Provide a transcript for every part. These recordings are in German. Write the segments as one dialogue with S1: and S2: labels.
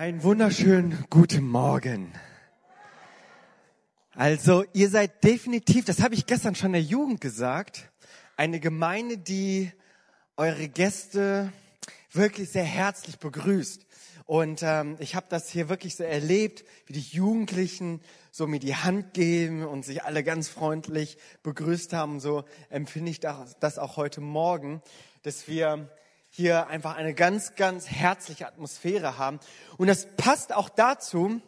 S1: Einen wunderschönen guten Morgen. Also, ihr seid definitiv, das habe ich gestern schon der Jugend gesagt, eine Gemeinde, die eure Gäste wirklich sehr herzlich begrüßt. Und ähm, ich habe das hier wirklich so erlebt, wie die Jugendlichen so mir die Hand geben und sich alle ganz freundlich begrüßt haben. So empfinde ich das auch heute Morgen, dass wir hier einfach eine ganz, ganz herzliche Atmosphäre haben. Und das passt auch dazu,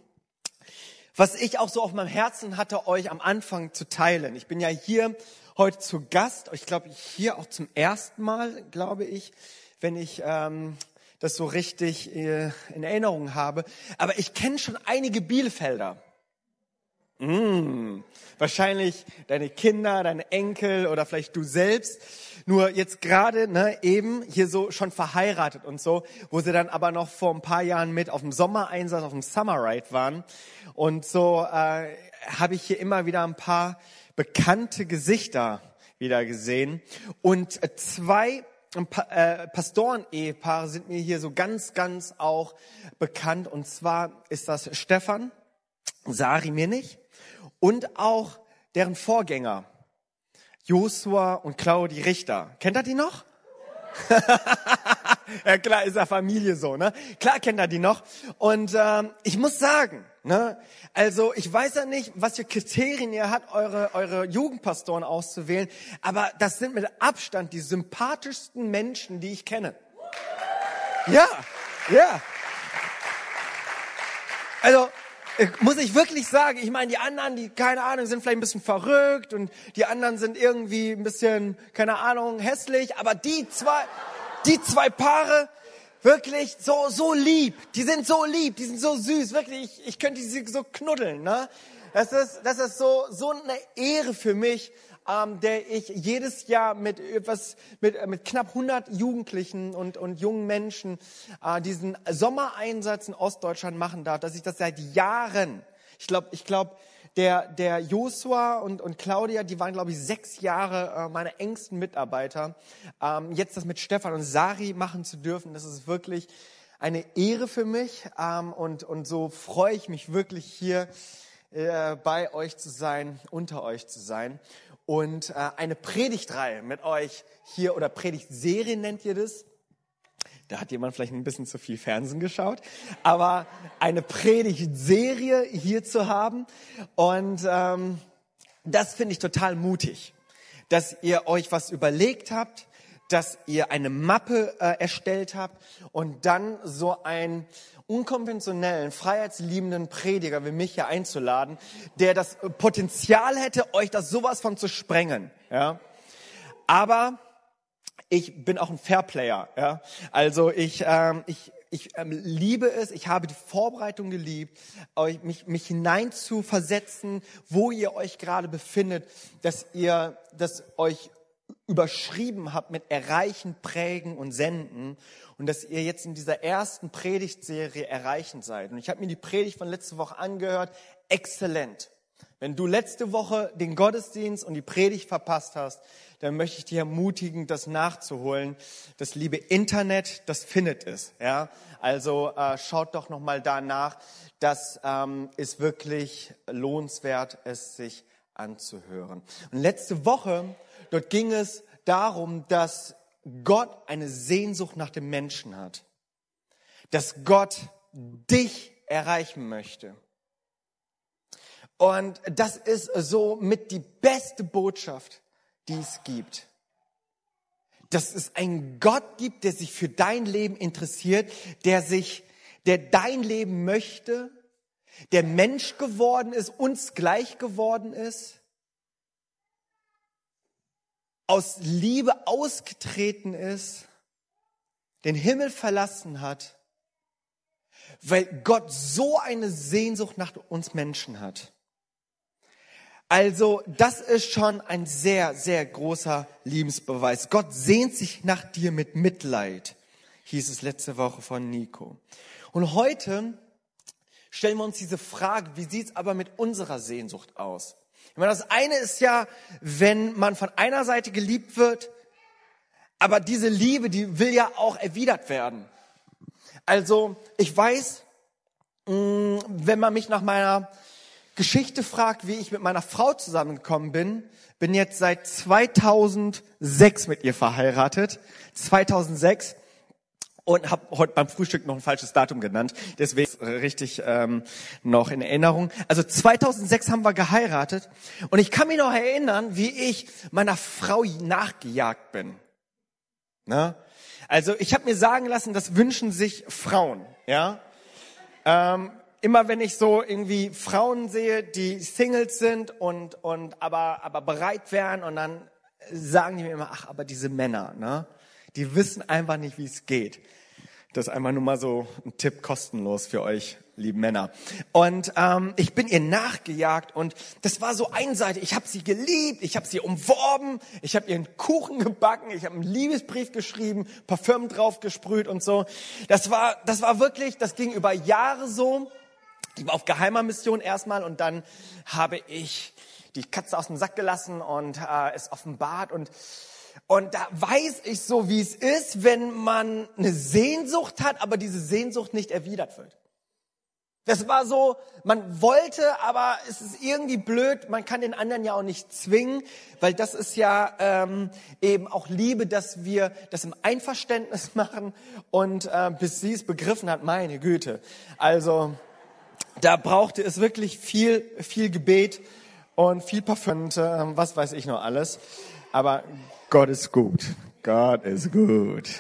S1: was ich auch so auf meinem Herzen hatte, euch am Anfang zu teilen. Ich bin ja hier heute zu Gast. Ich glaube, hier auch zum ersten Mal, glaube ich, wenn ich ähm, das so richtig äh, in Erinnerung habe. Aber ich kenne schon einige Bielefelder. Mm, wahrscheinlich deine Kinder, deine Enkel oder vielleicht du selbst. Nur jetzt gerade ne, eben hier so schon verheiratet und so, wo sie dann aber noch vor ein paar Jahren mit auf dem Sommereinsatz, auf dem Summer Ride waren. Und so äh, habe ich hier immer wieder ein paar bekannte Gesichter wieder gesehen. Und zwei äh, Pastoren-Ehepaare sind mir hier so ganz, ganz auch bekannt. Und zwar ist das Stefan, Sari mir nicht und auch deren Vorgänger, Josua und Claudi Richter. Kennt ihr die noch? ja klar, ist ja Familie so, ne? Klar kennt er die noch. Und ähm, ich muss sagen, ne, also ich weiß ja nicht, was für Kriterien ihr habt, eure, eure Jugendpastoren auszuwählen, aber das sind mit Abstand die sympathischsten Menschen, die ich kenne. Ja, ja. Also muss ich wirklich sagen, ich meine, die anderen, die, keine Ahnung, sind vielleicht ein bisschen verrückt und die anderen sind irgendwie ein bisschen, keine Ahnung, hässlich, aber die zwei, die zwei Paare, wirklich so, so lieb, die sind so lieb, die sind so süß, wirklich, ich, ich könnte sie so knuddeln, ne? Das ist, das ist so, so eine Ehre für mich, ähm, der ich jedes Jahr mit etwas, mit, äh, mit knapp 100 Jugendlichen und, und jungen Menschen äh, diesen Sommereinsatz in Ostdeutschland machen darf, dass ich das seit Jahren, ich glaube, ich glaube, der, der Joshua und, und Claudia, die waren, glaube ich, sechs Jahre äh, meine engsten Mitarbeiter. Ähm, jetzt das mit Stefan und Sari machen zu dürfen, das ist wirklich eine Ehre für mich. Ähm, und, und so freue ich mich wirklich hier äh, bei euch zu sein, unter euch zu sein und äh, eine Predigtreihe mit euch hier oder Predigtserie nennt ihr das. Da hat jemand vielleicht ein bisschen zu viel Fernsehen geschaut, aber eine Predigtserie hier zu haben und ähm, das finde ich total mutig, dass ihr euch was überlegt habt, dass ihr eine Mappe äh, erstellt habt und dann so ein unkonventionellen, freiheitsliebenden Prediger wie mich hier einzuladen, der das Potenzial hätte, euch das sowas von zu sprengen. Ja? Aber ich bin auch ein Fairplayer. Ja? Also ich, ähm, ich, ich ähm, liebe es, ich habe die Vorbereitung geliebt, euch, mich, mich hinein zu versetzen, wo ihr euch gerade befindet, dass ihr, dass euch überschrieben habt mit Erreichen, Prägen und Senden und dass ihr jetzt in dieser ersten Predigtserie erreichend seid. Und ich habe mir die Predigt von letzter Woche angehört. Exzellent. Wenn du letzte Woche den Gottesdienst und die Predigt verpasst hast, dann möchte ich dich ermutigen, das nachzuholen. Das liebe Internet, das findet es. Ja, also äh, schaut doch noch mal danach. Das ähm, ist wirklich lohnenswert, es sich anzuhören. Und letzte Woche, dort ging es darum, dass Gott eine Sehnsucht nach dem Menschen hat. Dass Gott dich erreichen möchte. Und das ist so mit die beste Botschaft, die es gibt. Dass es einen Gott gibt, der sich für dein Leben interessiert, der sich, der dein Leben möchte, der Mensch geworden ist, uns gleich geworden ist aus Liebe ausgetreten ist, den Himmel verlassen hat, weil Gott so eine Sehnsucht nach uns Menschen hat. Also das ist schon ein sehr, sehr großer Liebesbeweis. Gott sehnt sich nach dir mit Mitleid, hieß es letzte Woche von Nico. Und heute stellen wir uns diese Frage, wie sieht's aber mit unserer Sehnsucht aus? Ich meine, das eine ist ja, wenn man von einer Seite geliebt wird, aber diese Liebe, die will ja auch erwidert werden. Also, ich weiß, Mm, wenn man mich nach meiner Geschichte fragt, wie ich mit meiner Frau zusammengekommen bin, bin jetzt seit 2006 mit ihr verheiratet. 2006 und habe heute beim Frühstück noch ein falsches Datum genannt, deswegen richtig ähm, noch in Erinnerung. Also 2006 haben wir geheiratet und ich kann mich noch erinnern, wie ich meiner Frau nachgejagt bin. Na? Also ich habe mir sagen lassen, das wünschen sich Frauen. Ja, ähm, immer wenn ich so irgendwie Frauen sehe, die Singles sind und und aber aber bereit wären und dann sagen die mir immer, ach, aber diese Männer, ne? Die wissen einfach nicht, wie es geht. Das ist einfach nur mal so ein Tipp kostenlos für euch, lieben Männer. Und ähm, ich bin ihr nachgejagt und das war so einseitig. Ich habe sie geliebt, ich habe sie umworben, ich habe ihren Kuchen gebacken, ich habe einen Liebesbrief geschrieben, Parfüm drauf gesprüht und so. Das war, das war wirklich, das ging über Jahre so. Ich war auf geheimer Mission erstmal und dann habe ich die Katze aus dem Sack gelassen und äh, es offenbart und und da weiß ich so, wie es ist, wenn man eine Sehnsucht hat, aber diese Sehnsucht nicht erwidert wird. Das war so, man wollte, aber es ist irgendwie blöd, man kann den anderen ja auch nicht zwingen, weil das ist ja ähm, eben auch Liebe, dass wir das im Einverständnis machen und äh, bis sie es begriffen hat, meine Güte. Also da brauchte es wirklich viel, viel Gebet und viel Parfüm äh, was weiß ich noch alles. Aber Gott ist gut. Gott ist gut.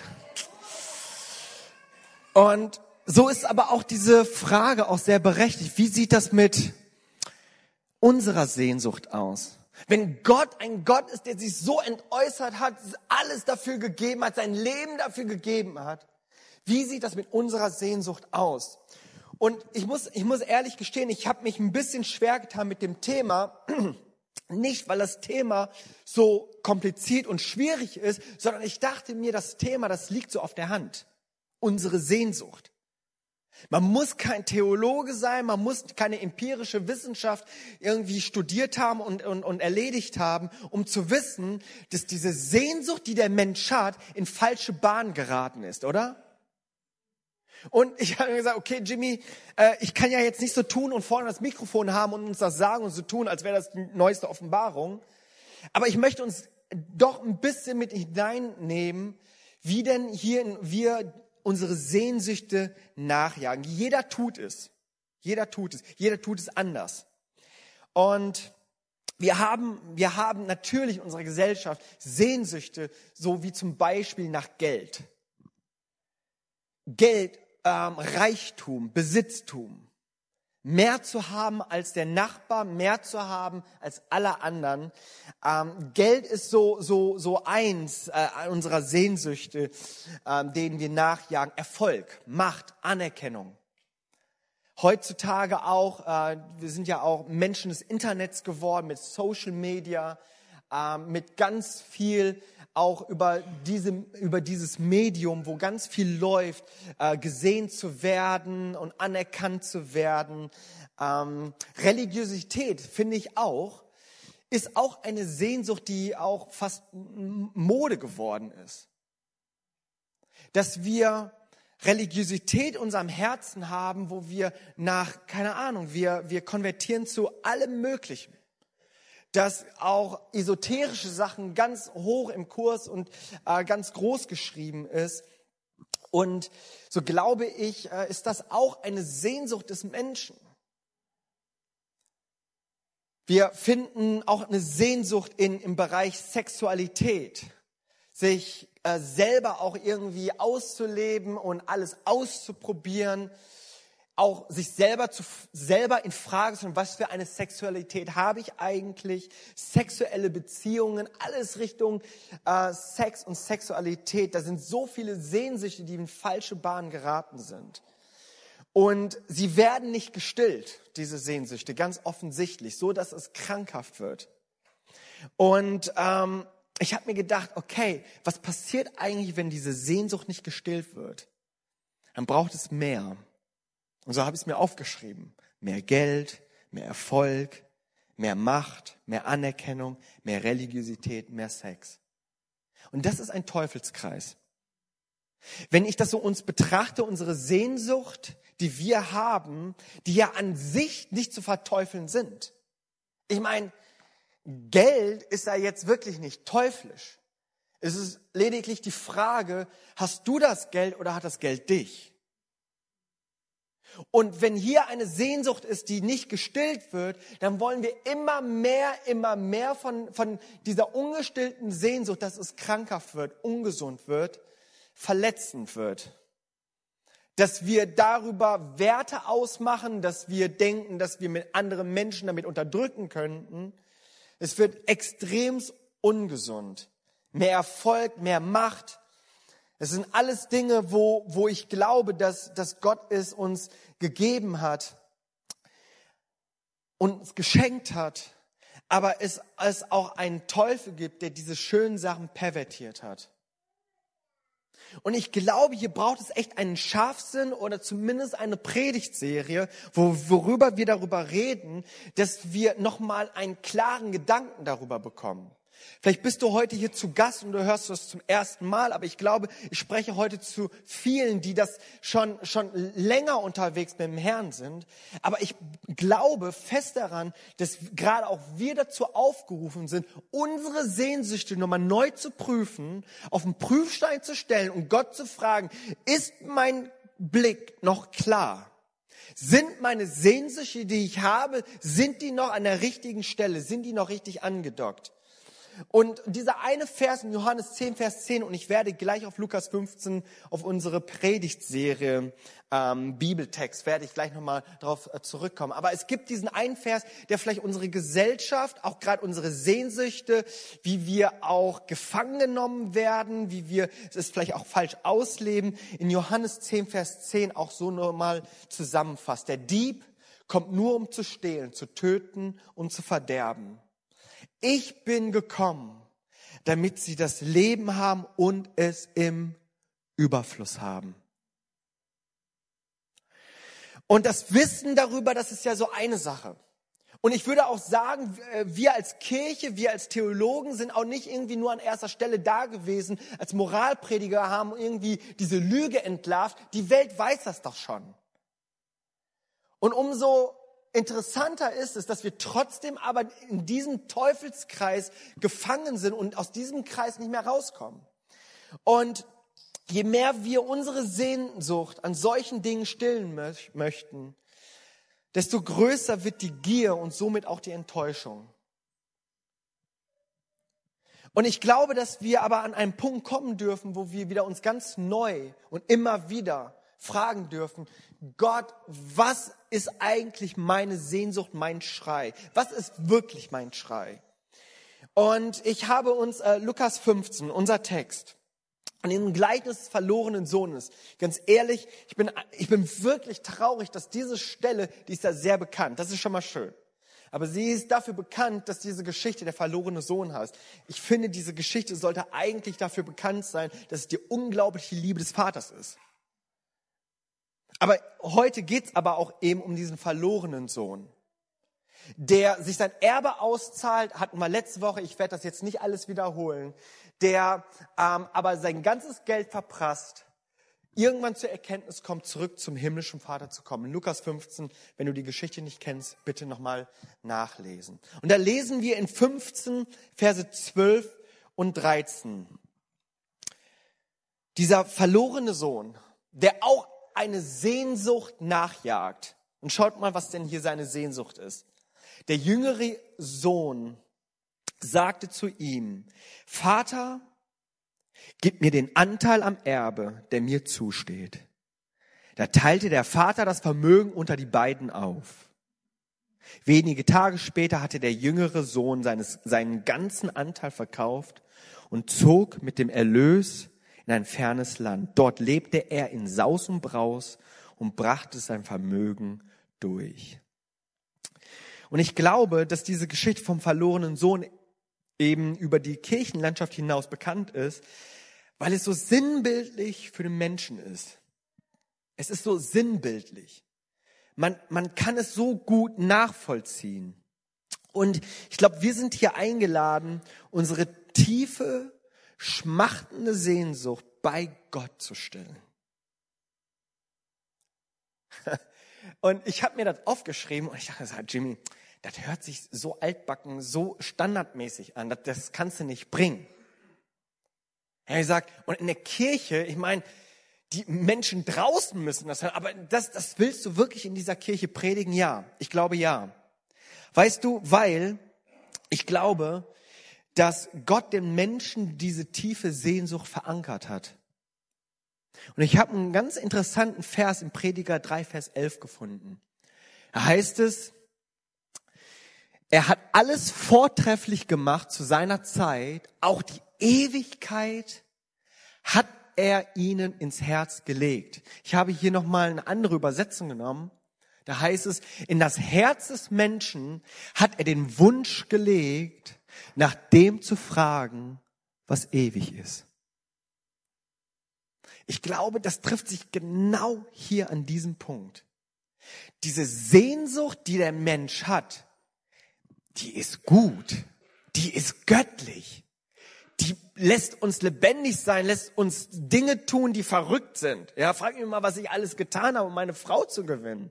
S1: Und so ist aber auch diese Frage auch sehr berechtigt. Wie sieht das mit unserer Sehnsucht aus? Wenn Gott ein Gott ist, der sich so entäußert hat, alles dafür gegeben hat, sein Leben dafür gegeben hat, wie sieht das mit unserer Sehnsucht aus? Und ich muss, ich muss ehrlich gestehen, ich habe mich ein bisschen schwer getan mit dem Thema, nicht, weil das Thema so kompliziert und schwierig ist, sondern ich dachte mir, das Thema, das liegt so auf der Hand. Unsere Sehnsucht. Man muss kein Theologe sein, man muss keine empirische Wissenschaft irgendwie studiert haben und, und, und erledigt haben, um zu wissen, dass diese Sehnsucht, die der Mensch hat, in falsche Bahn geraten ist, oder? Und ich habe gesagt, okay, Jimmy, äh, ich kann ja jetzt nicht so tun und vorne das Mikrofon haben und uns das sagen und so tun, als wäre das die neueste Offenbarung. Aber ich möchte uns doch ein bisschen mit hineinnehmen, wie denn hier wir unsere Sehnsüchte nachjagen. Jeder tut es. Jeder tut es. Jeder tut es anders. Und wir haben, wir haben natürlich in unserer Gesellschaft Sehnsüchte, so wie zum Beispiel nach Geld. Geld ähm, Reichtum, Besitztum. Mehr zu haben als der Nachbar, mehr zu haben als alle anderen. Ähm, Geld ist so, so, so eins äh, unserer Sehnsüchte, ähm, denen wir nachjagen. Erfolg, Macht, Anerkennung. Heutzutage auch, äh, wir sind ja auch Menschen des Internets geworden mit Social Media, äh, mit ganz viel auch über, diesem, über dieses Medium, wo ganz viel läuft, äh, gesehen zu werden und anerkannt zu werden. Ähm, Religiosität finde ich auch, ist auch eine Sehnsucht, die auch fast Mode geworden ist. Dass wir Religiosität unserem Herzen haben, wo wir nach, keine Ahnung, wir, wir konvertieren zu allem Möglichen dass auch esoterische Sachen ganz hoch im Kurs und äh, ganz groß geschrieben ist. Und so glaube ich, äh, ist das auch eine Sehnsucht des Menschen. Wir finden auch eine Sehnsucht in, im Bereich Sexualität, sich äh, selber auch irgendwie auszuleben und alles auszuprobieren auch sich selber zu, selber in Frage zu stellen, was für eine Sexualität habe ich eigentlich, sexuelle Beziehungen, alles Richtung äh, Sex und Sexualität. Da sind so viele Sehnsüchte, die in falsche Bahnen geraten sind. Und sie werden nicht gestillt, diese Sehnsüchte, ganz offensichtlich, so dass es krankhaft wird. Und ähm, ich habe mir gedacht, okay, was passiert eigentlich, wenn diese Sehnsucht nicht gestillt wird? Dann braucht es mehr. Und so habe ich es mir aufgeschrieben. Mehr Geld, mehr Erfolg, mehr Macht, mehr Anerkennung, mehr Religiosität, mehr Sex. Und das ist ein Teufelskreis. Wenn ich das so uns betrachte, unsere Sehnsucht, die wir haben, die ja an sich nicht zu verteufeln sind. Ich meine, Geld ist ja jetzt wirklich nicht teuflisch. Es ist lediglich die Frage, hast du das Geld oder hat das Geld dich? Und wenn hier eine Sehnsucht ist, die nicht gestillt wird, dann wollen wir immer mehr, immer mehr von, von dieser ungestillten Sehnsucht, dass es krankhaft wird, ungesund wird, verletzend wird. Dass wir darüber Werte ausmachen, dass wir denken, dass wir mit anderen Menschen damit unterdrücken könnten. Es wird extrem ungesund. Mehr Erfolg, mehr Macht. Es sind alles Dinge, wo, wo ich glaube, dass, dass Gott es uns gegeben hat, uns geschenkt hat, aber es, es auch einen Teufel gibt, der diese schönen Sachen pervertiert hat. Und ich glaube, hier braucht es echt einen Scharfsinn oder zumindest eine Predigtserie, wo, worüber wir darüber reden, dass wir nochmal einen klaren Gedanken darüber bekommen. Vielleicht bist du heute hier zu Gast und du hörst das zum ersten Mal, aber ich glaube, ich spreche heute zu vielen, die das schon, schon länger unterwegs mit dem Herrn sind. Aber ich glaube fest daran, dass gerade auch wir dazu aufgerufen sind, unsere Sehnsüchte nochmal neu zu prüfen, auf den Prüfstein zu stellen und Gott zu fragen, ist mein Blick noch klar? Sind meine Sehnsüchte, die ich habe, sind die noch an der richtigen Stelle? Sind die noch richtig angedockt? Und dieser eine Vers in Johannes 10, Vers 10, und ich werde gleich auf Lukas 15, auf unsere Predigtserie, ähm, Bibeltext, werde ich gleich nochmal darauf äh, zurückkommen. Aber es gibt diesen einen Vers, der vielleicht unsere Gesellschaft, auch gerade unsere Sehnsüchte, wie wir auch gefangen genommen werden, wie wir es vielleicht auch falsch ausleben, in Johannes 10, Vers 10 auch so nochmal zusammenfasst. Der Dieb kommt nur, um zu stehlen, zu töten und zu verderben. Ich bin gekommen, damit sie das Leben haben und es im Überfluss haben. Und das Wissen darüber, das ist ja so eine Sache. Und ich würde auch sagen, wir als Kirche, wir als Theologen sind auch nicht irgendwie nur an erster Stelle da gewesen, als Moralprediger haben irgendwie diese Lüge entlarvt. Die Welt weiß das doch schon. Und umso Interessanter ist es, dass wir trotzdem aber in diesem Teufelskreis gefangen sind und aus diesem Kreis nicht mehr rauskommen. Und je mehr wir unsere Sehnsucht an solchen Dingen stillen möchten, desto größer wird die Gier und somit auch die Enttäuschung. Und ich glaube, dass wir aber an einen Punkt kommen dürfen, wo wir wieder uns ganz neu und immer wieder fragen dürfen, Gott, was ist eigentlich meine Sehnsucht, mein Schrei? Was ist wirklich mein Schrei? Und ich habe uns äh, Lukas 15, unser Text, und im Gleichnis des verlorenen Sohnes. Ganz ehrlich, ich bin, ich bin wirklich traurig, dass diese Stelle, die ist ja sehr bekannt. Das ist schon mal schön. Aber sie ist dafür bekannt, dass diese Geschichte der verlorene Sohn heißt. Ich finde, diese Geschichte sollte eigentlich dafür bekannt sein, dass es die unglaubliche Liebe des Vaters ist. Aber heute geht's aber auch eben um diesen verlorenen Sohn, der sich sein Erbe auszahlt, hatten wir letzte Woche, ich werde das jetzt nicht alles wiederholen, der ähm, aber sein ganzes Geld verprasst, irgendwann zur Erkenntnis kommt, zurück zum himmlischen Vater zu kommen. In Lukas 15, wenn du die Geschichte nicht kennst, bitte nochmal nachlesen. Und da lesen wir in 15, Verse 12 und 13. Dieser verlorene Sohn, der auch eine Sehnsucht nachjagt. Und schaut mal, was denn hier seine Sehnsucht ist. Der jüngere Sohn sagte zu ihm, Vater, gib mir den Anteil am Erbe, der mir zusteht. Da teilte der Vater das Vermögen unter die beiden auf. Wenige Tage später hatte der jüngere Sohn seines, seinen ganzen Anteil verkauft und zog mit dem Erlös in ein fernes Land. Dort lebte er in Saus und Braus und brachte sein Vermögen durch. Und ich glaube, dass diese Geschichte vom verlorenen Sohn eben über die Kirchenlandschaft hinaus bekannt ist, weil es so sinnbildlich für den Menschen ist. Es ist so sinnbildlich. Man, man kann es so gut nachvollziehen. Und ich glaube, wir sind hier eingeladen, unsere tiefe schmachtende Sehnsucht bei Gott zu stillen. Und ich habe mir das aufgeschrieben und ich dachte, Jimmy, das hört sich so altbacken, so standardmäßig an, das, das kannst du nicht bringen. Er ja, sagt, und in der Kirche, ich meine, die Menschen draußen müssen das hören, aber das, das willst du wirklich in dieser Kirche predigen? Ja, ich glaube ja. Weißt du, weil ich glaube, dass Gott den Menschen diese tiefe Sehnsucht verankert hat. Und ich habe einen ganz interessanten Vers im Prediger 3, Vers 11 gefunden. Da heißt es, er hat alles vortrefflich gemacht zu seiner Zeit, auch die Ewigkeit hat er ihnen ins Herz gelegt. Ich habe hier nochmal eine andere Übersetzung genommen. Da heißt es, in das Herz des Menschen hat er den Wunsch gelegt, nach dem zu fragen, was ewig ist. Ich glaube, das trifft sich genau hier an diesem Punkt. Diese Sehnsucht, die der Mensch hat, die ist gut, die ist göttlich, die lässt uns lebendig sein, lässt uns Dinge tun, die verrückt sind. Ja, frag mich mal, was ich alles getan habe, um meine Frau zu gewinnen.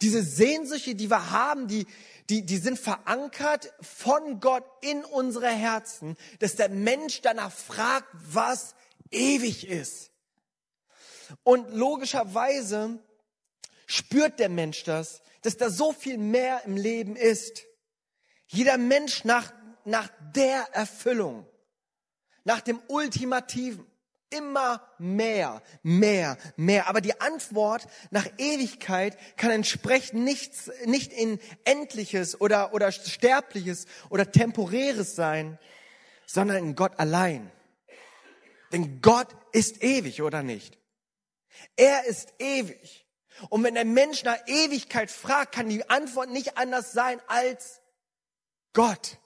S1: Diese Sehnsüchte, die wir haben, die, die, die sind verankert von Gott in unsere Herzen, dass der Mensch danach fragt, was ewig ist. Und logischerweise spürt der Mensch das, dass da so viel mehr im Leben ist. Jeder Mensch nach, nach der Erfüllung, nach dem Ultimativen. Immer mehr, mehr, mehr. Aber die Antwort nach Ewigkeit kann entsprechend nichts, nicht in Endliches oder, oder Sterbliches oder Temporäres sein, sondern in Gott allein. Denn Gott ist ewig, oder nicht? Er ist ewig. Und wenn der Mensch nach Ewigkeit fragt, kann die Antwort nicht anders sein als Gott.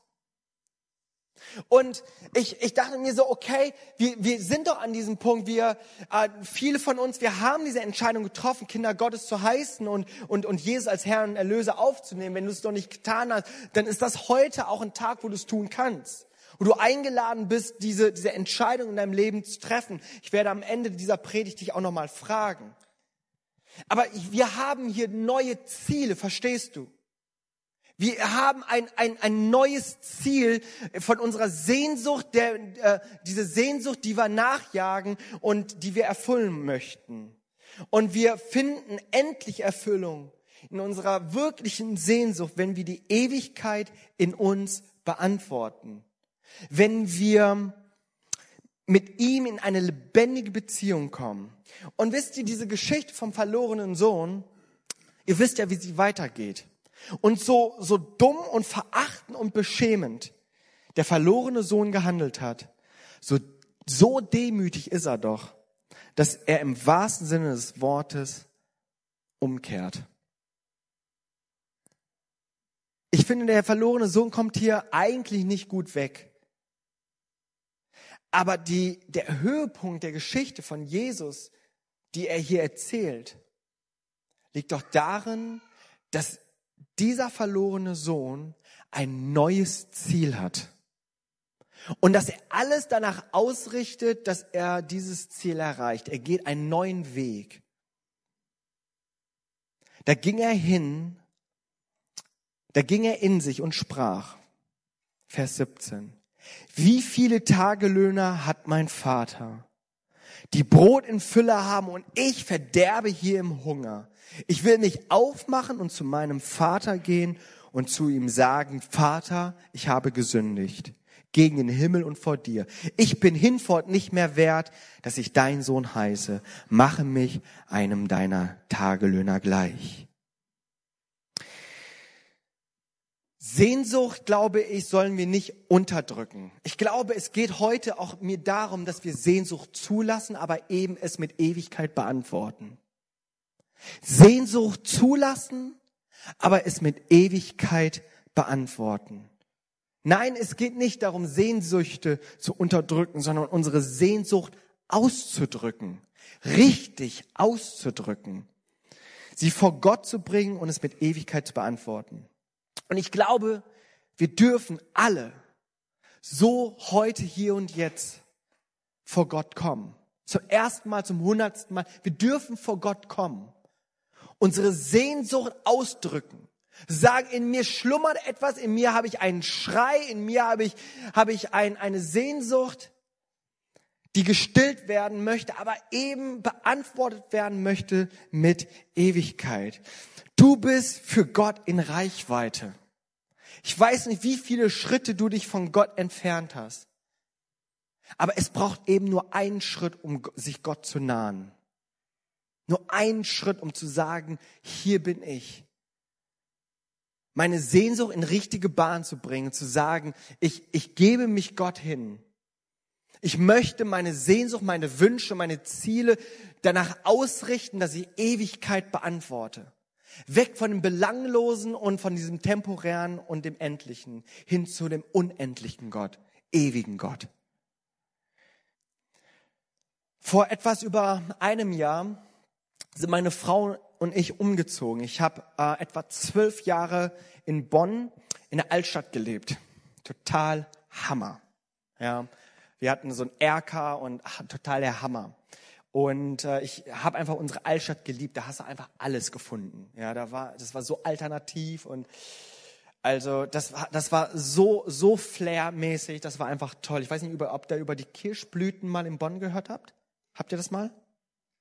S1: Und ich, ich dachte mir so, okay, wir, wir sind doch an diesem Punkt, wir, äh, viele von uns, wir haben diese Entscheidung getroffen, Kinder Gottes zu heißen und, und, und Jesus als Herrn und Erlöser aufzunehmen. Wenn du es noch nicht getan hast, dann ist das heute auch ein Tag, wo du es tun kannst. Wo du eingeladen bist, diese, diese Entscheidung in deinem Leben zu treffen. Ich werde am Ende dieser Predigt dich auch nochmal fragen. Aber wir haben hier neue Ziele, verstehst du? Wir haben ein, ein, ein neues Ziel von unserer Sehnsucht, der, äh, diese Sehnsucht, die wir nachjagen und die wir erfüllen möchten. Und wir finden endlich Erfüllung in unserer wirklichen Sehnsucht, wenn wir die Ewigkeit in uns beantworten. Wenn wir mit ihm in eine lebendige Beziehung kommen. Und wisst ihr, diese Geschichte vom verlorenen Sohn, ihr wisst ja, wie sie weitergeht. Und so, so dumm und verachtend und beschämend der verlorene Sohn gehandelt hat, so, so demütig ist er doch, dass er im wahrsten Sinne des Wortes umkehrt. Ich finde, der verlorene Sohn kommt hier eigentlich nicht gut weg. Aber die, der Höhepunkt der Geschichte von Jesus, die er hier erzählt, liegt doch darin, dass dieser verlorene Sohn ein neues Ziel hat. Und dass er alles danach ausrichtet, dass er dieses Ziel erreicht. Er geht einen neuen Weg. Da ging er hin, da ging er in sich und sprach, Vers 17, wie viele Tagelöhner hat mein Vater, die Brot in Fülle haben und ich verderbe hier im Hunger. Ich will mich aufmachen und zu meinem Vater gehen und zu ihm sagen, Vater, ich habe gesündigt gegen den Himmel und vor dir. Ich bin hinfort nicht mehr wert, dass ich dein Sohn heiße. Mache mich einem deiner Tagelöhner gleich. Sehnsucht, glaube ich, sollen wir nicht unterdrücken. Ich glaube, es geht heute auch mir darum, dass wir Sehnsucht zulassen, aber eben es mit Ewigkeit beantworten. Sehnsucht zulassen, aber es mit Ewigkeit beantworten. Nein, es geht nicht darum, Sehnsüchte zu unterdrücken, sondern unsere Sehnsucht auszudrücken, richtig auszudrücken, sie vor Gott zu bringen und es mit Ewigkeit zu beantworten. Und ich glaube, wir dürfen alle so heute, hier und jetzt vor Gott kommen. Zum ersten Mal, zum hundertsten Mal. Wir dürfen vor Gott kommen. Unsere Sehnsucht ausdrücken. Sagen, in mir schlummert etwas, in mir habe ich einen Schrei, in mir habe ich, habe ich ein, eine Sehnsucht, die gestillt werden möchte, aber eben beantwortet werden möchte mit Ewigkeit. Du bist für Gott in Reichweite. Ich weiß nicht, wie viele Schritte du dich von Gott entfernt hast. Aber es braucht eben nur einen Schritt, um sich Gott zu nahen. Nur einen Schritt, um zu sagen, hier bin ich. Meine Sehnsucht in richtige Bahn zu bringen, zu sagen, ich, ich gebe mich Gott hin. Ich möchte meine Sehnsucht, meine Wünsche, meine Ziele danach ausrichten, dass ich Ewigkeit beantworte. Weg von dem Belanglosen und von diesem Temporären und dem Endlichen hin zu dem unendlichen Gott, ewigen Gott. Vor etwas über einem Jahr sind meine Frau und ich umgezogen. Ich habe äh, etwa zwölf Jahre in Bonn in der Altstadt gelebt. Total Hammer. Ja, wir hatten so ein Erker und ach, total der Hammer. Und äh, ich habe einfach unsere Altstadt geliebt. Da hast du einfach alles gefunden. Ja, da war, das war so alternativ und also das war, das war so so flairmäßig. Das war einfach toll. Ich weiß nicht, ob ihr über die Kirschblüten mal in Bonn gehört habt. Habt ihr das mal?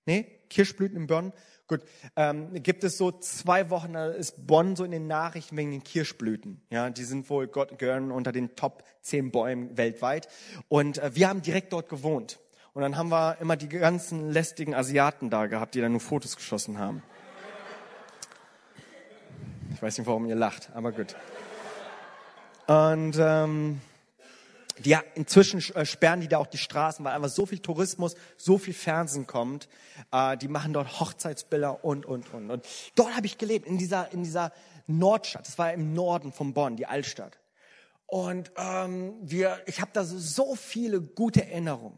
S1: Nee, Kirschblüten in Bonn. Gut, ähm, gibt es so zwei Wochen, da ist Bonn so in den Nachrichten wegen den Kirschblüten. Ja, die sind wohl Gott gehören unter den Top 10 Bäumen weltweit. Und äh, wir haben direkt dort gewohnt. Und dann haben wir immer die ganzen lästigen Asiaten da gehabt, die dann nur Fotos geschossen haben. Ich weiß nicht, warum ihr lacht, aber gut. Und ähm, die, inzwischen äh, sperren die da auch die Straßen, weil einfach so viel Tourismus, so viel Fernsehen kommt. Äh, die machen dort Hochzeitsbilder und, und, und. Und dort habe ich gelebt, in dieser, in dieser Nordstadt. Das war im Norden von Bonn, die Altstadt. Und ähm, wir, ich habe da so, so viele gute Erinnerungen.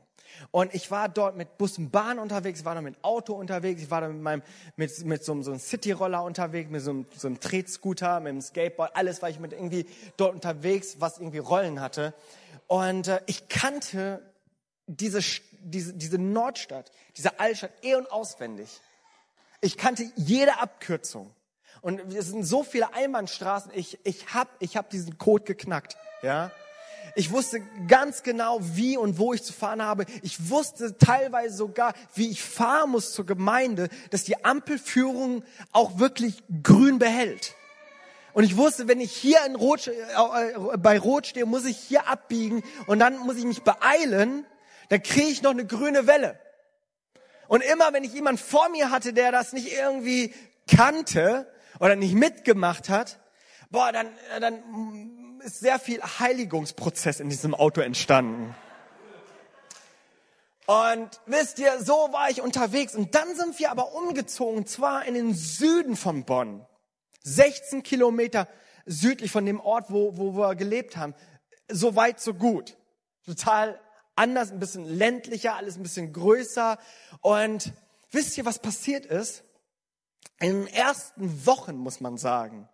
S1: Und ich war dort mit Bus und Bahn unterwegs, ich war da mit Auto unterwegs, ich war da mit meinem, mit, mit so, so einem City-Roller unterwegs, mit so einem, so einem Tretscooter, mit einem Skateboard, alles war ich mit irgendwie dort unterwegs, was irgendwie Rollen hatte. Und äh, ich kannte diese, diese, diese Nordstadt, diese Altstadt eh und auswendig. Ich kannte jede Abkürzung. Und es sind so viele Einbahnstraßen. Ich, ich habe ich hab diesen Code geknackt. Ja. Ich wusste ganz genau, wie und wo ich zu fahren habe. Ich wusste teilweise sogar, wie ich fahren muss zur Gemeinde, dass die Ampelführung auch wirklich grün behält. Und ich wusste, wenn ich hier in Rot, äh, bei Rot stehe, muss ich hier abbiegen und dann muss ich mich beeilen, dann kriege ich noch eine grüne Welle. Und immer, wenn ich jemand vor mir hatte, der das nicht irgendwie kannte oder nicht mitgemacht hat, boah, dann, äh, dann ist sehr viel Heiligungsprozess in diesem Auto entstanden. Und wisst ihr, so war ich unterwegs. Und dann sind wir aber umgezogen, zwar in den Süden von Bonn. 16 Kilometer südlich von dem Ort, wo, wo wir gelebt haben. So weit, so gut. Total anders, ein bisschen ländlicher, alles ein bisschen größer. Und wisst ihr, was passiert ist? In den ersten Wochen, muss man sagen,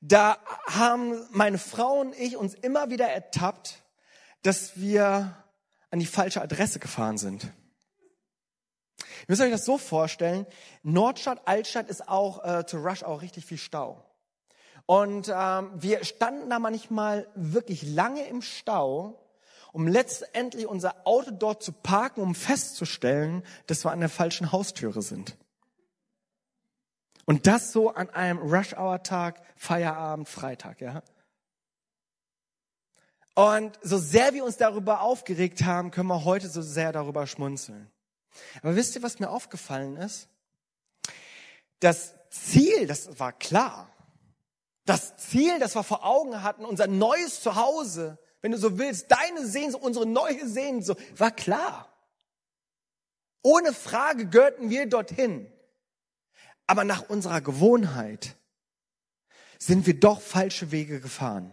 S1: da haben meine Frau und ich uns immer wieder ertappt, dass wir an die falsche Adresse gefahren sind. Ihr müsst euch das so vorstellen, Nordstadt, Altstadt ist auch äh, zu Rush auch richtig viel Stau. Und ähm, wir standen da manchmal wirklich lange im Stau, um letztendlich unser Auto dort zu parken, um festzustellen, dass wir an der falschen Haustüre sind. Und das so an einem Rush-Hour-Tag, Feierabend, Freitag, ja. Und so sehr wir uns darüber aufgeregt haben, können wir heute so sehr darüber schmunzeln. Aber wisst ihr, was mir aufgefallen ist? Das Ziel, das war klar. Das Ziel, das wir vor Augen hatten, unser neues Zuhause, wenn du so willst, deine Sehnsucht, unsere neue Sehnsucht, war klar. Ohne Frage gehörten wir dorthin. Aber nach unserer Gewohnheit sind wir doch falsche Wege gefahren.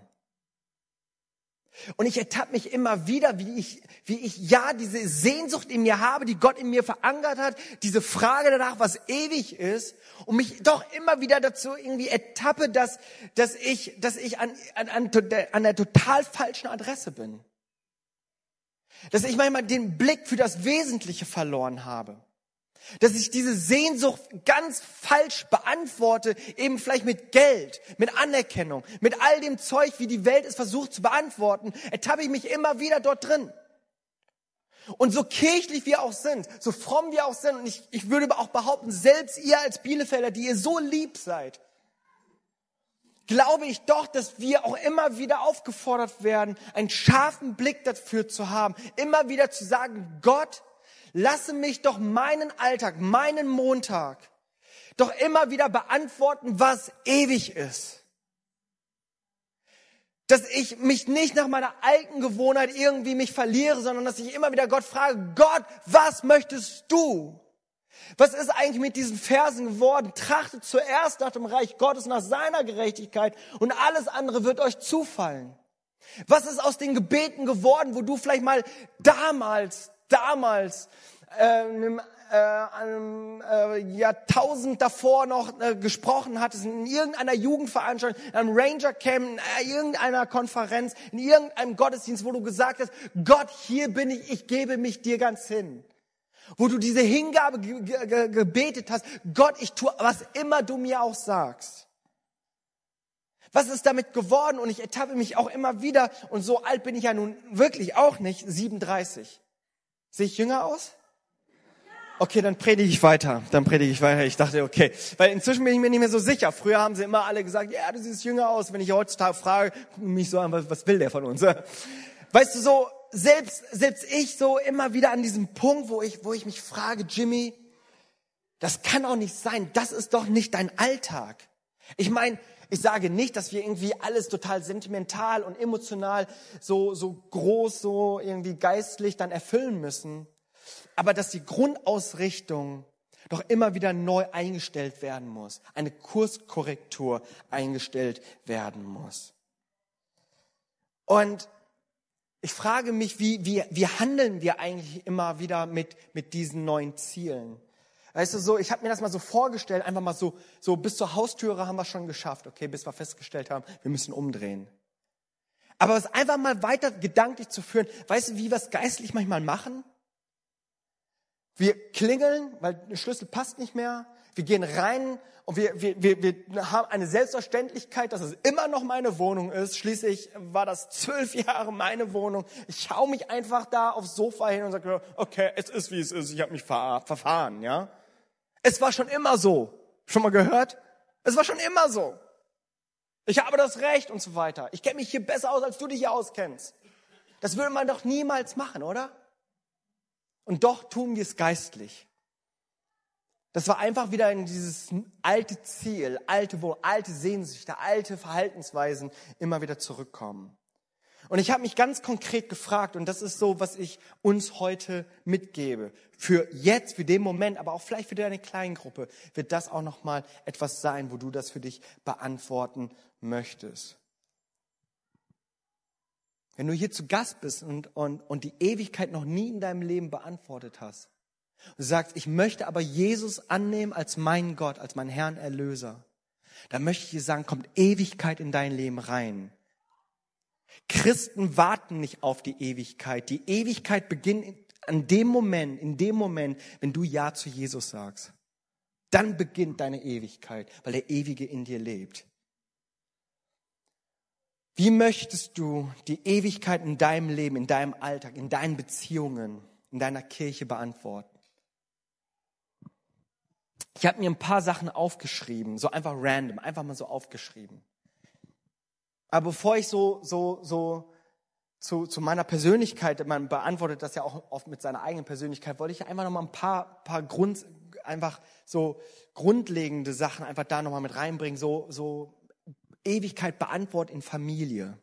S1: Und ich ertappe mich immer wieder, wie ich, wie ich ja diese Sehnsucht in mir habe, die Gott in mir verankert hat, diese Frage danach, was ewig ist, und mich doch immer wieder dazu irgendwie ertappe, dass, dass ich, dass ich an, an, an, an der total falschen Adresse bin. Dass ich manchmal den Blick für das Wesentliche verloren habe. Dass ich diese Sehnsucht ganz falsch beantworte, eben vielleicht mit Geld, mit Anerkennung, mit all dem Zeug, wie die Welt es versucht zu beantworten, ertappe ich mich immer wieder dort drin. Und so kirchlich wir auch sind, so fromm wir auch sind, und ich, ich würde auch behaupten, selbst ihr als Bielefelder, die ihr so lieb seid, glaube ich doch, dass wir auch immer wieder aufgefordert werden, einen scharfen Blick dafür zu haben, immer wieder zu sagen, Gott, lasse mich doch meinen Alltag, meinen Montag, doch immer wieder beantworten, was ewig ist dass ich mich nicht nach meiner alten Gewohnheit irgendwie mich verliere, sondern dass ich immer wieder Gott frage, Gott, was möchtest du? Was ist eigentlich mit diesen Versen geworden? Trachtet zuerst nach dem Reich Gottes, nach seiner Gerechtigkeit und alles andere wird euch zufallen. Was ist aus den Gebeten geworden, wo du vielleicht mal damals, damals äh, äh, einem äh, Jahrtausend davor noch äh, gesprochen hattest, in irgendeiner Jugendveranstaltung, in einem Ranger Camp, in äh, irgendeiner Konferenz, in irgendeinem Gottesdienst, wo du gesagt hast, Gott, hier bin ich, ich gebe mich dir ganz hin. Wo du diese Hingabe ge ge gebetet hast, Gott, ich tue, was immer du mir auch sagst. Was ist damit geworden? Und ich ertappe mich auch immer wieder, und so alt bin ich ja nun wirklich auch nicht, 37. Sehe ich jünger aus? Okay, dann predige ich weiter. Dann predige ich weiter. Ich dachte, okay. Weil inzwischen bin ich mir nicht mehr so sicher. Früher haben sie immer alle gesagt, ja, du siehst jünger aus. Wenn ich heutzutage frage, gucken mich so an, was, will der von uns? Weißt du, so, selbst, selbst ich so immer wieder an diesem Punkt, wo ich, wo ich mich frage, Jimmy, das kann auch nicht sein. Das ist doch nicht dein Alltag. Ich meine, ich sage nicht, dass wir irgendwie alles total sentimental und emotional so, so groß, so irgendwie geistlich dann erfüllen müssen aber dass die Grundausrichtung doch immer wieder neu eingestellt werden muss, eine Kurskorrektur eingestellt werden muss. Und ich frage mich, wie, wie, wie handeln wir eigentlich immer wieder mit, mit diesen neuen Zielen? Weißt du, so, ich habe mir das mal so vorgestellt, einfach mal so, so bis zur Haustüre haben wir schon geschafft, okay, bis wir festgestellt haben, wir müssen umdrehen. Aber es einfach mal weiter gedanklich zu führen, weißt du, wie wir es geistlich manchmal machen? Wir klingeln, weil der Schlüssel passt nicht mehr. Wir gehen rein und wir, wir, wir, wir haben eine Selbstverständlichkeit, dass es immer noch meine Wohnung ist. Schließlich war das zwölf Jahre meine Wohnung. Ich schaue mich einfach da aufs Sofa hin und sage, okay, es ist wie es ist. Ich habe mich ver verfahren, ja. Es war schon immer so. Schon mal gehört? Es war schon immer so. Ich habe das Recht und so weiter. Ich kenne mich hier besser aus, als du dich hier auskennst. Das würde man doch niemals machen, oder? Und doch tun wir es geistlich. Das war einfach wieder in dieses alte Ziel, alte, wo alte Sehnsüchte, alte Verhaltensweisen immer wieder zurückkommen. Und ich habe mich ganz konkret gefragt, und das ist so, was ich uns heute mitgebe. Für jetzt, für den Moment, aber auch vielleicht für deine Kleingruppe, wird das auch nochmal etwas sein, wo du das für dich beantworten möchtest. Wenn du hier zu Gast bist und, und, und die Ewigkeit noch nie in deinem Leben beantwortet hast, und sagst, ich möchte aber Jesus annehmen als meinen Gott, als meinen Herrn Erlöser, dann möchte ich dir sagen, kommt Ewigkeit in dein Leben rein. Christen warten nicht auf die Ewigkeit. Die Ewigkeit beginnt an dem Moment, in dem Moment, wenn du Ja zu Jesus sagst. Dann beginnt deine Ewigkeit, weil der Ewige in dir lebt. Wie möchtest du die Ewigkeit in deinem Leben, in deinem Alltag, in deinen Beziehungen, in deiner Kirche beantworten? Ich habe mir ein paar Sachen aufgeschrieben, so einfach random, einfach mal so aufgeschrieben. Aber bevor ich so, so, so zu, zu meiner Persönlichkeit, man beantwortet das ja auch oft mit seiner eigenen Persönlichkeit, wollte ich einfach noch mal ein paar, paar Grund, einfach so grundlegende Sachen einfach da noch mal mit reinbringen, so, so Ewigkeit beantwortet in Familie.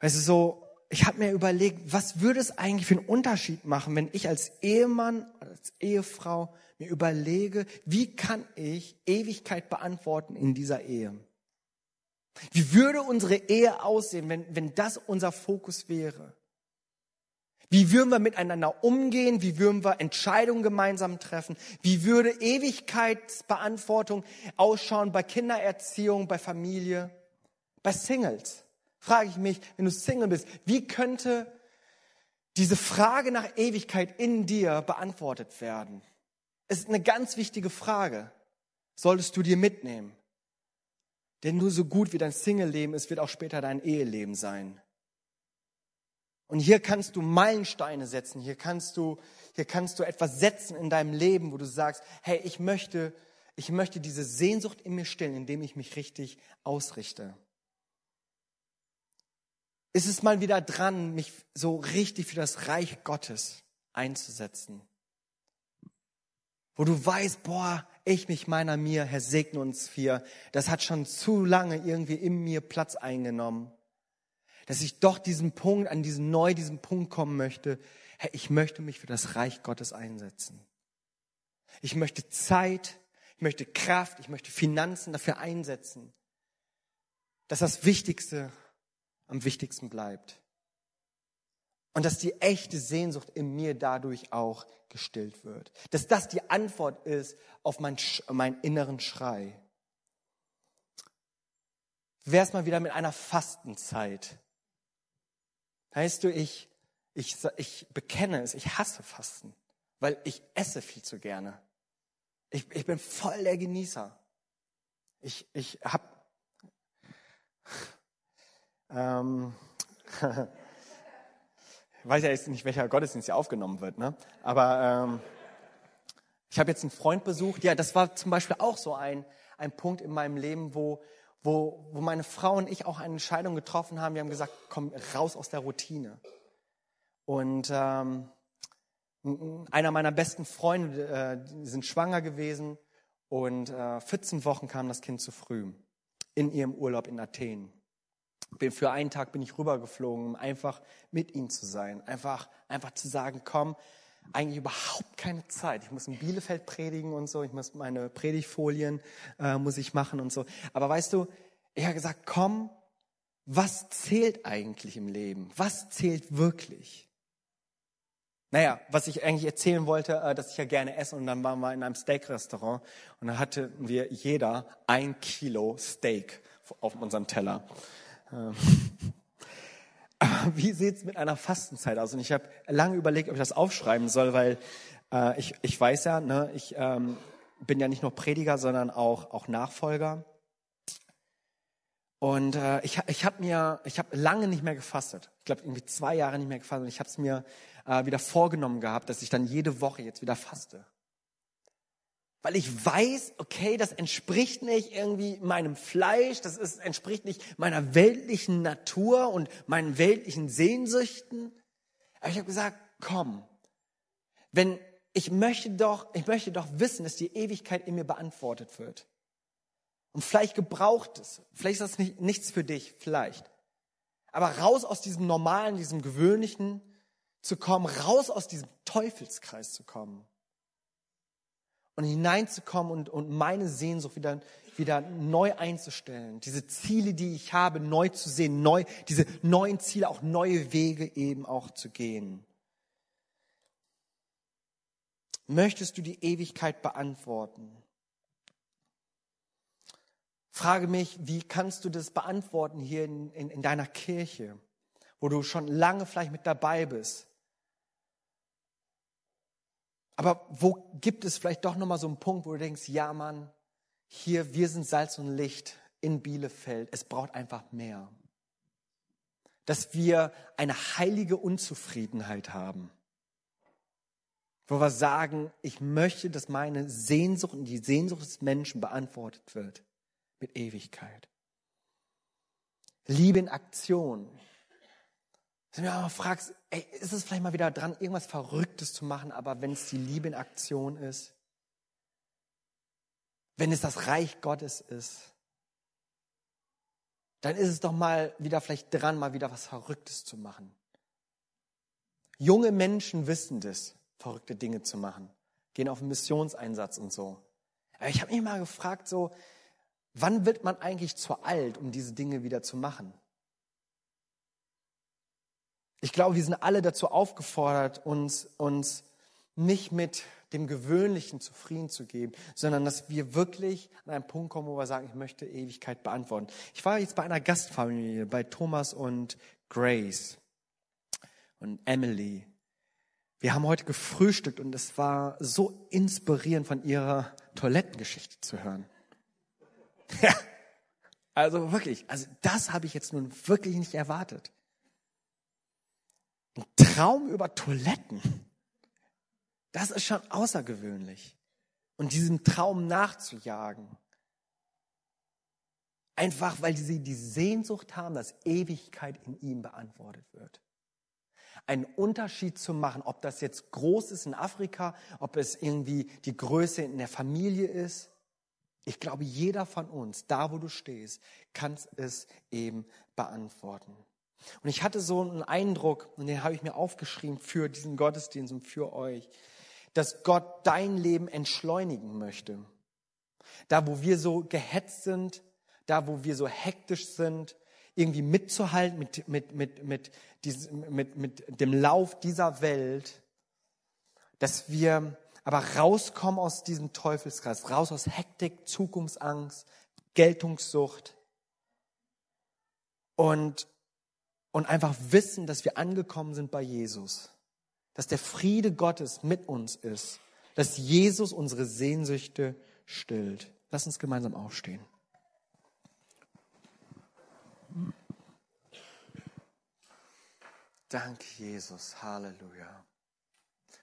S1: Weißt du, so, ich habe mir überlegt, was würde es eigentlich für einen Unterschied machen, wenn ich als Ehemann, als Ehefrau mir überlege, wie kann ich Ewigkeit beantworten in dieser Ehe? Wie würde unsere Ehe aussehen, wenn, wenn das unser Fokus wäre? Wie würden wir miteinander umgehen? Wie würden wir Entscheidungen gemeinsam treffen? Wie würde Ewigkeitsbeantwortung ausschauen bei Kindererziehung, bei Familie, bei Singles? Frage ich mich, wenn du Single bist, wie könnte diese Frage nach Ewigkeit in dir beantwortet werden. Ist eine ganz wichtige Frage. Solltest du dir mitnehmen. Denn nur so gut wie dein Single-Leben ist, wird auch später dein Eheleben sein. Und hier kannst du Meilensteine setzen. Hier kannst du, hier kannst du etwas setzen in deinem Leben, wo du sagst, hey, ich möchte, ich möchte diese Sehnsucht in mir stillen, indem ich mich richtig ausrichte. Ist es mal wieder dran, mich so richtig für das Reich Gottes einzusetzen? Wo du weißt, boah, ich, mich, meiner, mir, Herr, segne uns vier. Das hat schon zu lange irgendwie in mir Platz eingenommen dass ich doch diesen Punkt, an diesen neu diesen Punkt kommen möchte, Herr, ich möchte mich für das Reich Gottes einsetzen. Ich möchte Zeit, ich möchte Kraft, ich möchte Finanzen dafür einsetzen, dass das Wichtigste am wichtigsten bleibt. Und dass die echte Sehnsucht in mir dadurch auch gestillt wird. Dass das die Antwort ist auf mein, meinen inneren Schrei. Wär's mal wieder mit einer Fastenzeit. Weißt du, ich, ich, ich bekenne es, ich hasse Fasten, weil ich esse viel zu gerne. Ich, ich bin voll der Genießer. Ich, ich hab, ähm, weiß ja jetzt nicht, welcher Gottesdienst hier aufgenommen wird, ne? Aber ähm, ich habe jetzt einen Freund besucht. Ja, das war zum Beispiel auch so ein, ein Punkt in meinem Leben, wo, wo, wo meine Frau und ich auch eine Entscheidung getroffen haben. Wir haben gesagt, komm raus aus der Routine. Und ähm, einer meiner besten Freunde, äh, die sind schwanger gewesen und äh, 14 Wochen kam das Kind zu früh in ihrem Urlaub in Athen. Bin, für einen Tag bin ich rübergeflogen, um einfach mit ihnen zu sein. Einfach, einfach zu sagen, komm, eigentlich überhaupt keine Zeit. Ich muss in Bielefeld predigen und so, ich muss meine Predigfolien äh, muss ich machen und so. Aber weißt du, ich habe gesagt, komm, was zählt eigentlich im Leben? Was zählt wirklich? Naja, was ich eigentlich erzählen wollte, äh, dass ich ja gerne esse und dann waren wir in einem Steak-Restaurant und da hatten wir jeder ein Kilo Steak auf unserem Teller. Ähm, aber wie sieht's mit einer Fastenzeit aus? Und ich habe lange überlegt, ob ich das aufschreiben soll, weil äh, ich, ich weiß ja, ne, ich ähm, bin ja nicht nur Prediger, sondern auch, auch Nachfolger. Und äh, ich, ich habe mir, ich habe lange nicht mehr gefastet. Ich glaube irgendwie zwei Jahre nicht mehr gefastet. Und ich habe es mir äh, wieder vorgenommen gehabt, dass ich dann jede Woche jetzt wieder faste weil ich weiß, okay, das entspricht nicht irgendwie meinem Fleisch, das ist, entspricht nicht meiner weltlichen Natur und meinen weltlichen Sehnsüchten. Aber ich habe gesagt, komm, wenn ich möchte doch, ich möchte doch wissen, dass die Ewigkeit in mir beantwortet wird. Und vielleicht gebraucht es, vielleicht ist das nicht, nichts für dich, vielleicht. Aber raus aus diesem normalen, diesem gewöhnlichen zu kommen, raus aus diesem Teufelskreis zu kommen und hineinzukommen und, und meine Sehnsucht wieder, wieder neu einzustellen. Diese Ziele, die ich habe, neu zu sehen, neu, diese neuen Ziele, auch neue Wege eben auch zu gehen. Möchtest du die Ewigkeit beantworten? Frage mich, wie kannst du das beantworten hier in, in, in deiner Kirche, wo du schon lange vielleicht mit dabei bist? Aber wo gibt es vielleicht doch nochmal so einen Punkt, wo du denkst, ja Mann, hier, wir sind Salz und Licht in Bielefeld. Es braucht einfach mehr. Dass wir eine heilige Unzufriedenheit haben. Wo wir sagen, ich möchte, dass meine Sehnsucht und die Sehnsucht des Menschen beantwortet wird. Mit Ewigkeit. Liebe in Aktion. Wenn du aber fragst, ey, ist es vielleicht mal wieder dran, irgendwas Verrücktes zu machen, aber wenn es die Liebe in Aktion ist, wenn es das Reich Gottes ist, dann ist es doch mal wieder vielleicht dran, mal wieder was Verrücktes zu machen. Junge Menschen wissen das, verrückte Dinge zu machen, gehen auf einen Missionseinsatz und so. Aber ich habe mich mal gefragt, so, wann wird man eigentlich zu alt, um diese Dinge wieder zu machen? Ich glaube, wir sind alle dazu aufgefordert, uns, uns nicht mit dem Gewöhnlichen zufrieden zu geben, sondern dass wir wirklich an einen Punkt kommen, wo wir sagen, ich möchte Ewigkeit beantworten. Ich war jetzt bei einer Gastfamilie, bei Thomas und Grace. und Emily. Wir haben heute gefrühstückt und es war so inspirierend von ihrer Toilettengeschichte zu hören. Also wirklich, also das habe ich jetzt nun wirklich nicht erwartet. Ein Traum über Toiletten. Das ist schon außergewöhnlich. Und diesem Traum nachzujagen. Einfach weil sie die Sehnsucht haben, dass Ewigkeit in ihm beantwortet wird. Einen Unterschied zu machen, ob das jetzt groß ist in Afrika, ob es irgendwie die Größe in der Familie ist. Ich glaube, jeder von uns, da wo du stehst, kann es eben beantworten. Und ich hatte so einen Eindruck, und den habe ich mir aufgeschrieben für diesen Gottesdienst und für euch, dass Gott dein Leben entschleunigen möchte. Da, wo wir so gehetzt sind, da, wo wir so hektisch sind, irgendwie mitzuhalten mit, mit, mit, mit, diesem, mit, mit dem Lauf dieser Welt, dass wir aber rauskommen aus diesem Teufelskreis, raus aus Hektik, Zukunftsangst, Geltungssucht und, und einfach wissen, dass wir angekommen sind bei Jesus dass der Friede Gottes mit uns ist, dass Jesus unsere Sehnsüchte stillt. Lass uns gemeinsam aufstehen. Danke, Jesus. Halleluja.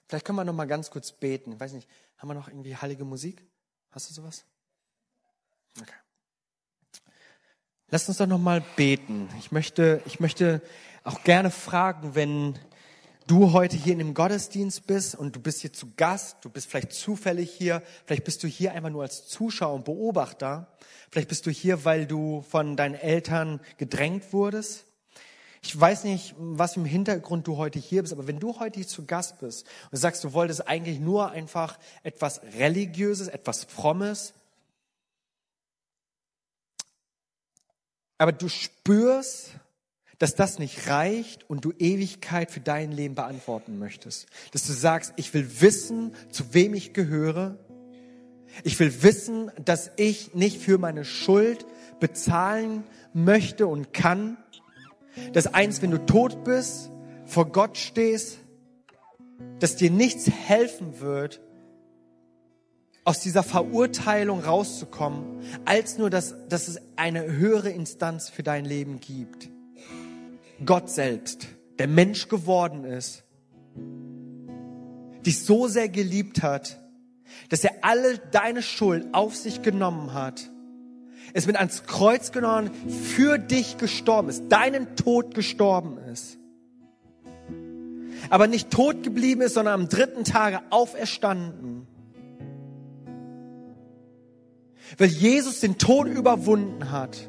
S1: Vielleicht können wir noch mal ganz kurz beten. Ich weiß nicht, haben wir noch irgendwie heilige Musik? Hast du sowas? Okay. Lass uns doch noch mal beten. Ich möchte, ich möchte auch gerne fragen, wenn du heute hier in dem Gottesdienst bist und du bist hier zu Gast, du bist vielleicht zufällig hier, vielleicht bist du hier einfach nur als Zuschauer und Beobachter, vielleicht bist du hier, weil du von deinen Eltern gedrängt wurdest. Ich weiß nicht, was im Hintergrund du heute hier bist, aber wenn du heute hier zu Gast bist und sagst, du wolltest eigentlich nur einfach etwas Religiöses, etwas Frommes, aber du spürst, dass das nicht reicht und du Ewigkeit für dein Leben beantworten möchtest. Dass du sagst, ich will wissen, zu wem ich gehöre. Ich will wissen, dass ich nicht für meine Schuld bezahlen möchte und kann. Dass eins, wenn du tot bist, vor Gott stehst, dass dir nichts helfen wird, aus dieser Verurteilung rauszukommen, als nur, dass, dass es eine höhere Instanz für dein Leben gibt. Gott selbst, der Mensch geworden ist, dich so sehr geliebt hat, dass er alle deine Schuld auf sich genommen hat, es mit ans Kreuz genommen, für dich gestorben ist, deinen Tod gestorben ist. Aber nicht tot geblieben ist, sondern am dritten Tage auferstanden. Weil Jesus den Tod überwunden hat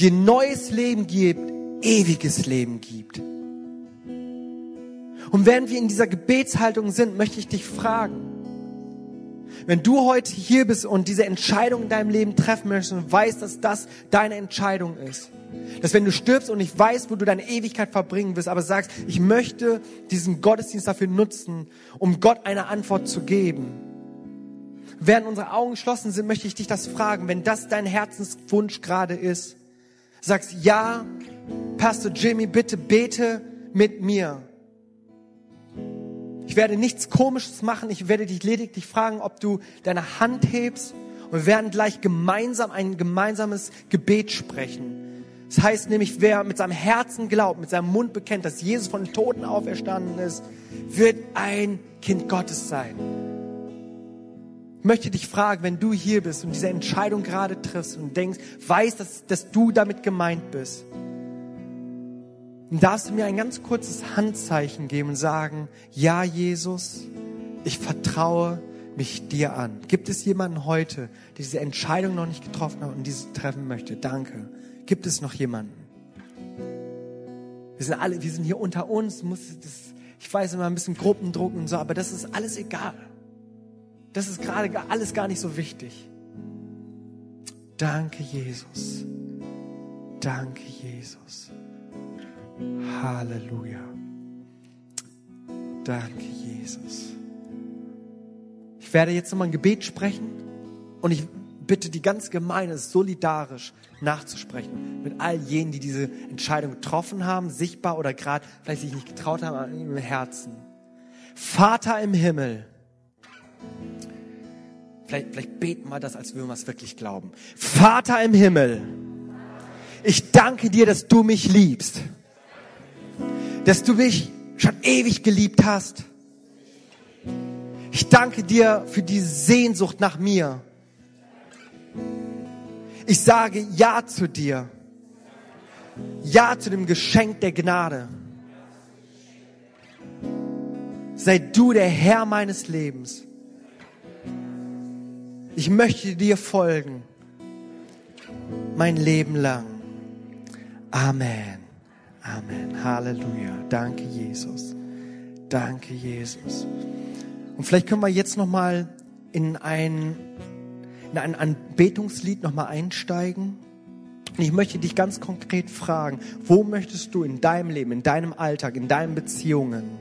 S1: dir neues Leben gibt, ewiges Leben gibt. Und während wir in dieser Gebetshaltung sind, möchte ich dich fragen, wenn du heute hier bist und diese Entscheidung in deinem Leben treffen möchtest und weißt, dass das deine Entscheidung ist, dass wenn du stirbst und nicht weißt, wo du deine Ewigkeit verbringen wirst, aber sagst, ich möchte diesen Gottesdienst dafür nutzen, um Gott eine Antwort zu geben. Während unsere Augen geschlossen sind, möchte ich dich das fragen, wenn das dein Herzenswunsch gerade ist sagst, ja, Pastor Jimmy, bitte bete mit mir. Ich werde nichts Komisches machen. Ich werde dich lediglich fragen, ob du deine Hand hebst. Und wir werden gleich gemeinsam ein gemeinsames Gebet sprechen. Das heißt nämlich, wer mit seinem Herzen glaubt, mit seinem Mund bekennt, dass Jesus von den Toten auferstanden ist, wird ein Kind Gottes sein. Ich möchte dich fragen, wenn du hier bist und diese Entscheidung gerade triffst und denkst, weißt, dass, dass du damit gemeint bist, dann darfst du mir ein ganz kurzes Handzeichen geben und sagen, ja, Jesus, ich vertraue mich dir an. Gibt es jemanden heute, der diese Entscheidung noch nicht getroffen hat und diese treffen möchte? Danke. Gibt es noch jemanden? Wir sind alle, wir sind hier unter uns, muss das, ich weiß immer ein bisschen Gruppendruck und so, aber das ist alles egal. Das ist gerade alles gar nicht so wichtig. Danke, Jesus. Danke, Jesus. Halleluja. Danke, Jesus. Ich werde jetzt nochmal ein Gebet sprechen und ich bitte die ganze Gemeinde solidarisch nachzusprechen mit all jenen, die diese Entscheidung getroffen haben, sichtbar oder gerade vielleicht sich nicht getraut haben, an ihrem Herzen. Vater im Himmel, vielleicht, vielleicht beten wir das, als würden wir es wirklich glauben. Vater im Himmel, ich danke dir, dass du mich liebst, dass du mich schon ewig geliebt hast. Ich danke dir für die Sehnsucht nach mir. Ich sage Ja zu dir. Ja zu dem Geschenk der Gnade. Sei du der Herr meines Lebens. Ich möchte dir folgen. Mein Leben lang. Amen. Amen. Halleluja. Danke, Jesus. Danke, Jesus. Und vielleicht können wir jetzt noch mal in ein, in ein Anbetungslied noch mal einsteigen. Und ich möchte dich ganz konkret fragen, wo möchtest du in deinem Leben, in deinem Alltag, in deinen Beziehungen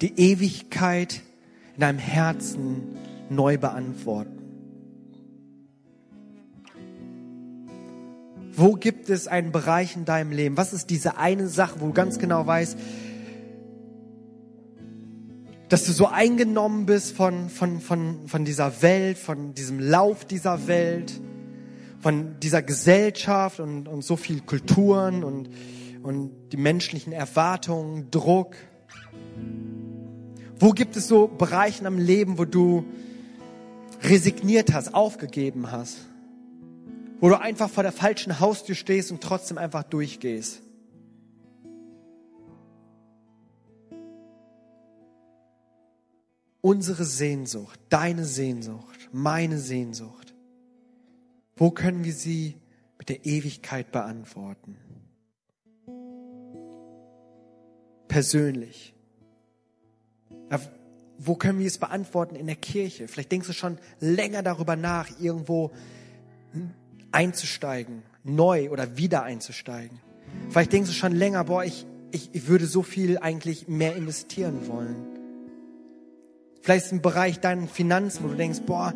S1: die Ewigkeit in deinem Herzen neu beantworten? Wo gibt es einen Bereich in deinem Leben? Was ist diese eine Sache, wo du ganz genau weißt, dass du so eingenommen bist von, von, von, von dieser Welt, von diesem Lauf dieser Welt, von dieser Gesellschaft und, und so viel Kulturen und, und die menschlichen Erwartungen, Druck. Wo gibt es so Bereiche am Leben, wo du resigniert hast, aufgegeben hast? Wo du einfach vor der falschen Haustür stehst und trotzdem einfach durchgehst. Unsere Sehnsucht, deine Sehnsucht, meine Sehnsucht, wo können wir sie mit der Ewigkeit beantworten? Persönlich. Wo können wir es beantworten in der Kirche? Vielleicht denkst du schon länger darüber nach, irgendwo einzusteigen, neu oder wieder einzusteigen. Vielleicht denkst du schon länger, boah, ich, ich, ich würde so viel eigentlich mehr investieren wollen. Vielleicht ist ein Bereich deinen Finanzen, wo du denkst, boah,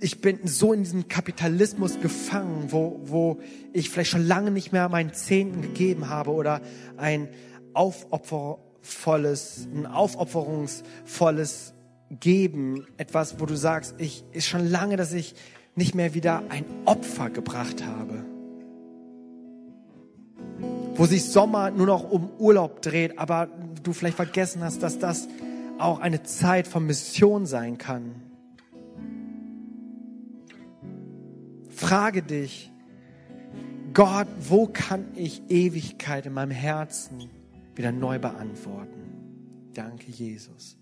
S1: ich bin so in diesem Kapitalismus gefangen, wo, wo ich vielleicht schon lange nicht mehr meinen Zehnten gegeben habe oder ein aufopfervolles, ein aufopferungsvolles Geben, etwas, wo du sagst, ich ist schon lange, dass ich nicht mehr wieder ein Opfer gebracht habe. Wo sich Sommer nur noch um Urlaub dreht, aber du vielleicht vergessen hast, dass das auch eine Zeit von Mission sein kann. Frage dich, Gott, wo kann ich Ewigkeit in meinem Herzen wieder neu beantworten? Danke, Jesus.